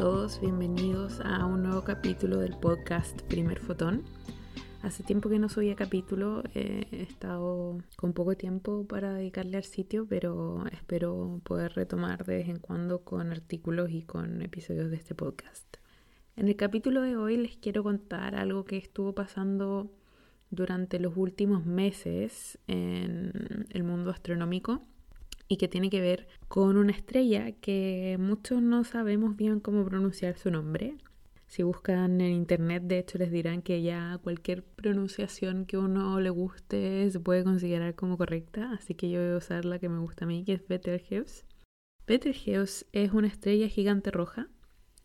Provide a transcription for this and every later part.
todos, bienvenidos a un nuevo capítulo del podcast Primer Fotón. Hace tiempo que no subía capítulo, eh, he estado con poco tiempo para dedicarle al sitio, pero espero poder retomar de vez en cuando con artículos y con episodios de este podcast. En el capítulo de hoy les quiero contar algo que estuvo pasando durante los últimos meses en el mundo astronómico y que tiene que ver con una estrella que muchos no sabemos bien cómo pronunciar su nombre. Si buscan en internet, de hecho, les dirán que ya cualquier pronunciación que uno le guste se puede considerar como correcta, así que yo voy a usar la que me gusta a mí, que es Betelgeuse. Betelgeuse es una estrella gigante roja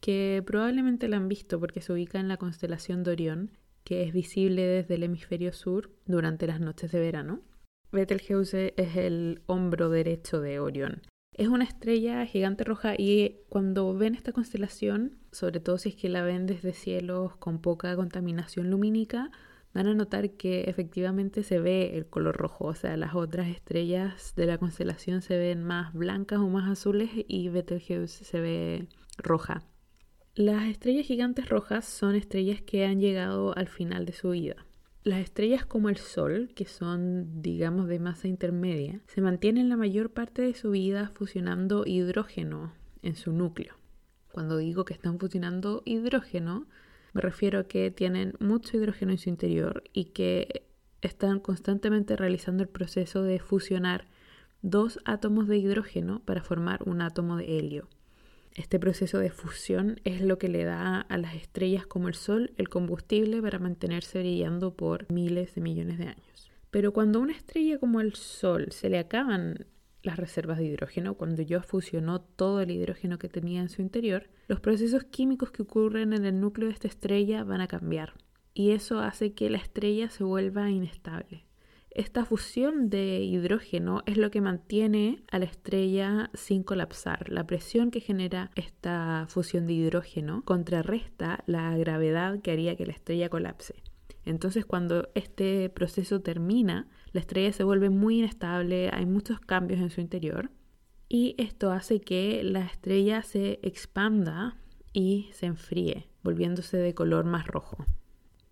que probablemente la han visto porque se ubica en la constelación de Orión, que es visible desde el hemisferio sur durante las noches de verano. Betelgeuse es el hombro derecho de Orión. Es una estrella gigante roja y cuando ven esta constelación, sobre todo si es que la ven desde cielos con poca contaminación lumínica, van a notar que efectivamente se ve el color rojo, o sea, las otras estrellas de la constelación se ven más blancas o más azules y Betelgeuse se ve roja. Las estrellas gigantes rojas son estrellas que han llegado al final de su vida. Las estrellas como el Sol, que son, digamos, de masa intermedia, se mantienen la mayor parte de su vida fusionando hidrógeno en su núcleo. Cuando digo que están fusionando hidrógeno, me refiero a que tienen mucho hidrógeno en su interior y que están constantemente realizando el proceso de fusionar dos átomos de hidrógeno para formar un átomo de helio. Este proceso de fusión es lo que le da a las estrellas como el Sol el combustible para mantenerse brillando por miles de millones de años. Pero cuando a una estrella como el Sol se le acaban las reservas de hidrógeno, cuando ya fusionó todo el hidrógeno que tenía en su interior, los procesos químicos que ocurren en el núcleo de esta estrella van a cambiar. Y eso hace que la estrella se vuelva inestable. Esta fusión de hidrógeno es lo que mantiene a la estrella sin colapsar. La presión que genera esta fusión de hidrógeno contrarresta la gravedad que haría que la estrella colapse. Entonces cuando este proceso termina, la estrella se vuelve muy inestable, hay muchos cambios en su interior y esto hace que la estrella se expanda y se enfríe, volviéndose de color más rojo.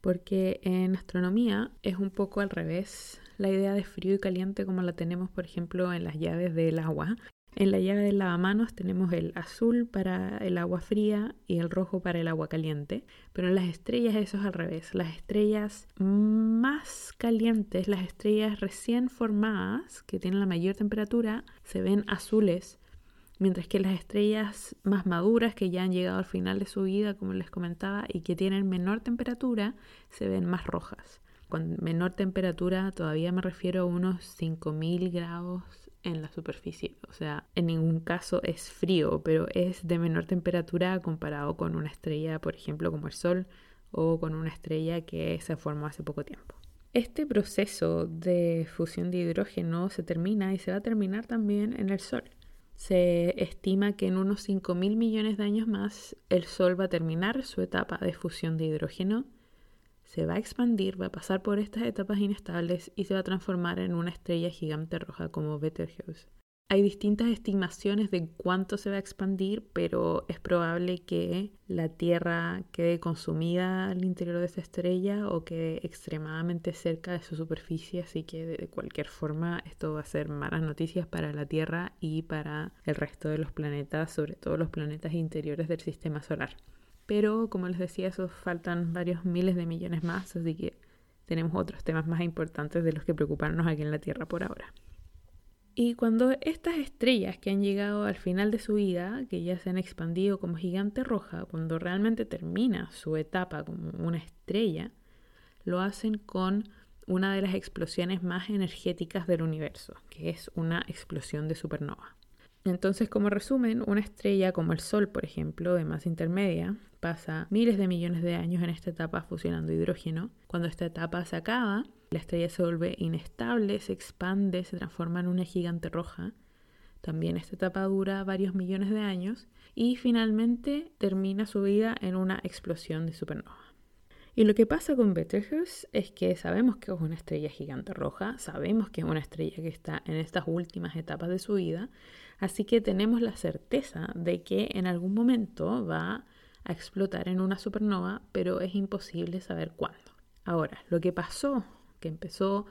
Porque en astronomía es un poco al revés la idea de frío y caliente como la tenemos, por ejemplo, en las llaves del agua. En la llave del lavamanos tenemos el azul para el agua fría y el rojo para el agua caliente, pero en las estrellas eso es al revés. Las estrellas más calientes, las estrellas recién formadas, que tienen la mayor temperatura, se ven azules, mientras que las estrellas más maduras, que ya han llegado al final de su vida, como les comentaba, y que tienen menor temperatura, se ven más rojas. Con menor temperatura todavía me refiero a unos 5000 grados en la superficie. O sea, en ningún caso es frío, pero es de menor temperatura comparado con una estrella, por ejemplo, como el Sol o con una estrella que se formó hace poco tiempo. Este proceso de fusión de hidrógeno se termina y se va a terminar también en el Sol. Se estima que en unos 5.000 millones de años más el Sol va a terminar su etapa de fusión de hidrógeno se va a expandir, va a pasar por estas etapas inestables y se va a transformar en una estrella gigante roja como Betelgeuse. Hay distintas estimaciones de cuánto se va a expandir, pero es probable que la Tierra quede consumida al interior de esa estrella o quede extremadamente cerca de su superficie, así que de cualquier forma esto va a ser malas noticias para la Tierra y para el resto de los planetas, sobre todo los planetas interiores del sistema solar. Pero como les decía, eso faltan varios miles de millones más, así que tenemos otros temas más importantes de los que preocuparnos aquí en la Tierra por ahora. Y cuando estas estrellas que han llegado al final de su vida, que ya se han expandido como gigante roja, cuando realmente termina su etapa como una estrella, lo hacen con una de las explosiones más energéticas del universo, que es una explosión de supernova. Entonces, como resumen, una estrella como el Sol, por ejemplo, de masa intermedia, pasa miles de millones de años en esta etapa fusionando hidrógeno. Cuando esta etapa se acaba, la estrella se vuelve inestable, se expande, se transforma en una gigante roja. También esta etapa dura varios millones de años y finalmente termina su vida en una explosión de supernova. Y lo que pasa con Betelgeuse es que sabemos que es una estrella gigante roja, sabemos que es una estrella que está en estas últimas etapas de su vida, Así que tenemos la certeza de que en algún momento va a explotar en una supernova, pero es imposible saber cuándo. Ahora, lo que pasó, empezó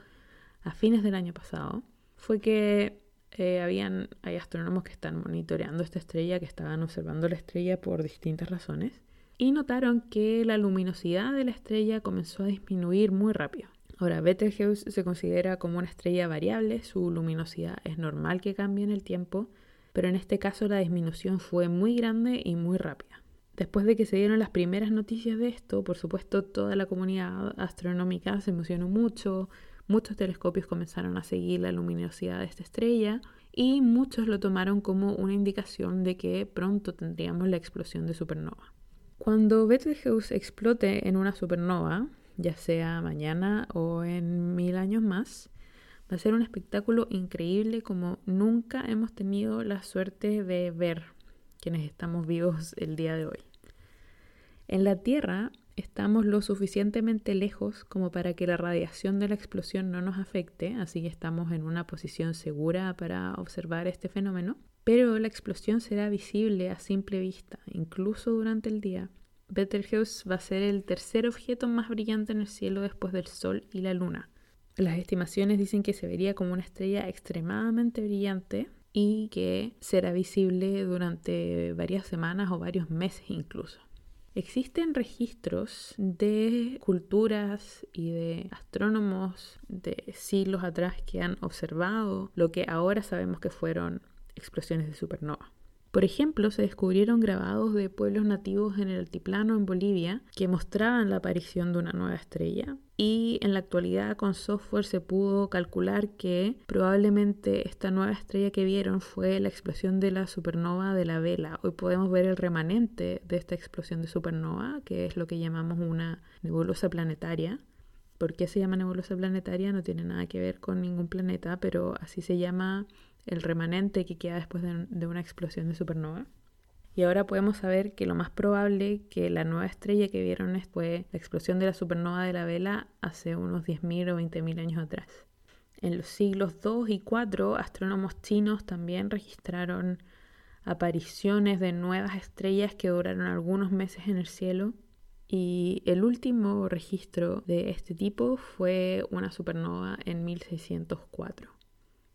a fines del año pasado, fue que eh, habían, hay astrónomos que están monitoreando esta estrella, que estaban observando la estrella por distintas razones, y notaron que la luminosidad de la estrella comenzó a disminuir muy rápido. Ahora, Betelgeuse se considera como una estrella variable, su luminosidad es normal que cambie en el tiempo, pero en este caso la disminución fue muy grande y muy rápida. Después de que se dieron las primeras noticias de esto, por supuesto toda la comunidad astronómica se emocionó mucho, muchos telescopios comenzaron a seguir la luminosidad de esta estrella y muchos lo tomaron como una indicación de que pronto tendríamos la explosión de supernova. Cuando Betelgeuse explote en una supernova, ya sea mañana o en mil años más, va a ser un espectáculo increíble como nunca hemos tenido la suerte de ver quienes estamos vivos el día de hoy. En la Tierra estamos lo suficientemente lejos como para que la radiación de la explosión no nos afecte, así que estamos en una posición segura para observar este fenómeno, pero la explosión será visible a simple vista, incluso durante el día. Betelgeuse va a ser el tercer objeto más brillante en el cielo después del Sol y la Luna. Las estimaciones dicen que se vería como una estrella extremadamente brillante y que será visible durante varias semanas o varios meses incluso. Existen registros de culturas y de astrónomos de siglos atrás que han observado lo que ahora sabemos que fueron explosiones de supernova. Por ejemplo, se descubrieron grabados de pueblos nativos en el altiplano en Bolivia que mostraban la aparición de una nueva estrella y en la actualidad con software se pudo calcular que probablemente esta nueva estrella que vieron fue la explosión de la supernova de la vela. Hoy podemos ver el remanente de esta explosión de supernova, que es lo que llamamos una nebulosa planetaria. ¿Por qué se llama nebulosa planetaria? No tiene nada que ver con ningún planeta, pero así se llama el remanente que queda después de, una explosión de supernova. Y ahora podemos saber que lo más probable que la nueva estrella que vieron fue la explosión de la supernova de la vela hace unos 10.000 o 20.000 años atrás. En los siglos 2 y 4, astrónomos chinos también registraron apariciones de nuevas estrellas que duraron algunos meses en el cielo. Y el último registro de este tipo fue una supernova en 1604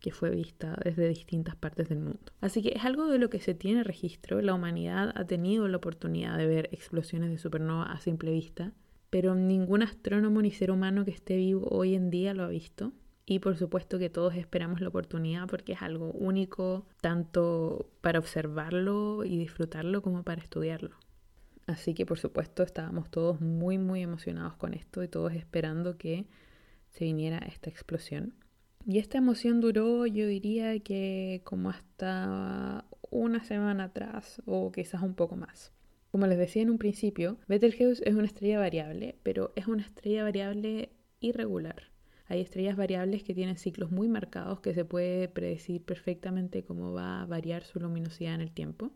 que fue vista desde distintas partes del mundo. Así que es algo de lo que se tiene registro. La humanidad ha tenido la oportunidad de ver explosiones de supernova a simple vista, pero ningún astrónomo ni ser humano que esté vivo hoy en día lo ha visto. Y por supuesto que todos esperamos la oportunidad porque es algo único, tanto para observarlo y disfrutarlo como para estudiarlo. Así que por supuesto estábamos todos muy muy emocionados con esto y todos esperando que se viniera esta explosión. Y esta emoción duró, yo diría que como hasta una semana atrás o quizás un poco más. Como les decía en un principio, Betelgeuse es una estrella variable, pero es una estrella variable irregular. Hay estrellas variables que tienen ciclos muy marcados que se puede predecir perfectamente cómo va a variar su luminosidad en el tiempo.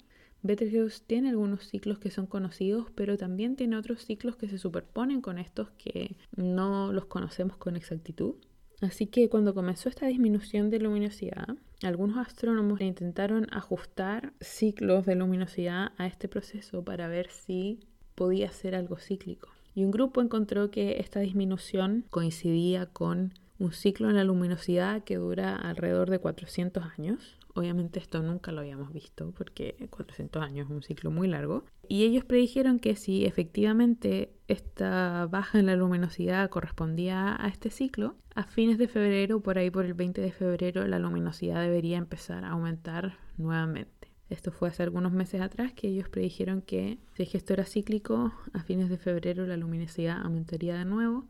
Betelgeuse tiene algunos ciclos que son conocidos, pero también tiene otros ciclos que se superponen con estos que no los conocemos con exactitud. Así que cuando comenzó esta disminución de luminosidad, algunos astrónomos intentaron ajustar ciclos de luminosidad a este proceso para ver si podía ser algo cíclico. Y un grupo encontró que esta disminución coincidía con un ciclo en la luminosidad que dura alrededor de 400 años, Obviamente esto nunca lo habíamos visto porque 400 años es un ciclo muy largo. Y ellos predijeron que si efectivamente esta baja en la luminosidad correspondía a este ciclo, a fines de febrero, por ahí por el 20 de febrero, la luminosidad debería empezar a aumentar nuevamente. Esto fue hace algunos meses atrás que ellos predijeron que si esto era cíclico, a fines de febrero la luminosidad aumentaría de nuevo.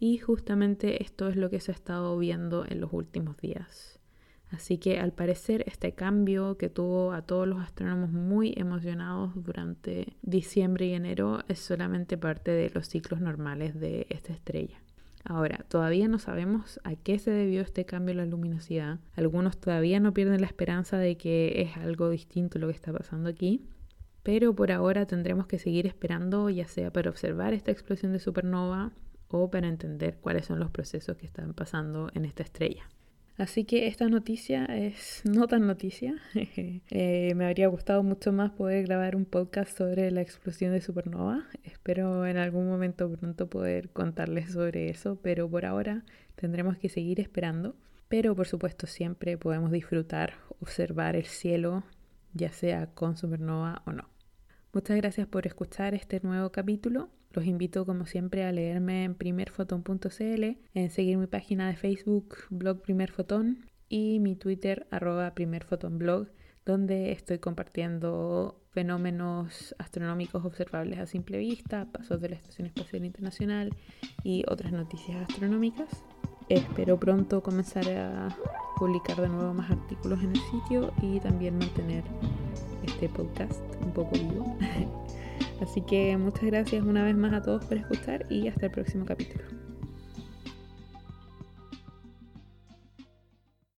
Y justamente esto es lo que se ha estado viendo en los últimos días. Así que al parecer este cambio que tuvo a todos los astrónomos muy emocionados durante diciembre y enero es solamente parte de los ciclos normales de esta estrella. Ahora, todavía no sabemos a qué se debió este cambio en la luminosidad. Algunos todavía no pierden la esperanza de que es algo distinto lo que está pasando aquí. Pero por ahora tendremos que seguir esperando, ya sea para observar esta explosión de supernova o para entender cuáles son los procesos que están pasando en esta estrella. Así que esta noticia es no tan noticia. Eh, me habría gustado mucho más poder grabar un podcast sobre la explosión de supernova. Espero en algún momento pronto poder contarles sobre eso, pero por ahora tendremos que seguir esperando. Pero por supuesto siempre podemos disfrutar, observar el cielo, ya sea con supernova o no. Muchas gracias por escuchar este nuevo capítulo. Los invito como siempre a leerme en primerfoton.cl, en seguir mi página de Facebook, blog Primerfoton, y mi Twitter, arroba primerfotonblog, donde estoy compartiendo fenómenos astronómicos observables a simple vista, pasos de la Estación Espacial Internacional y otras noticias astronómicas. Espero pronto comenzar a publicar de nuevo más artículos en el sitio y también mantener este podcast un poco vivo. Así que muchas gracias una vez más a todos por escuchar y hasta el próximo capítulo.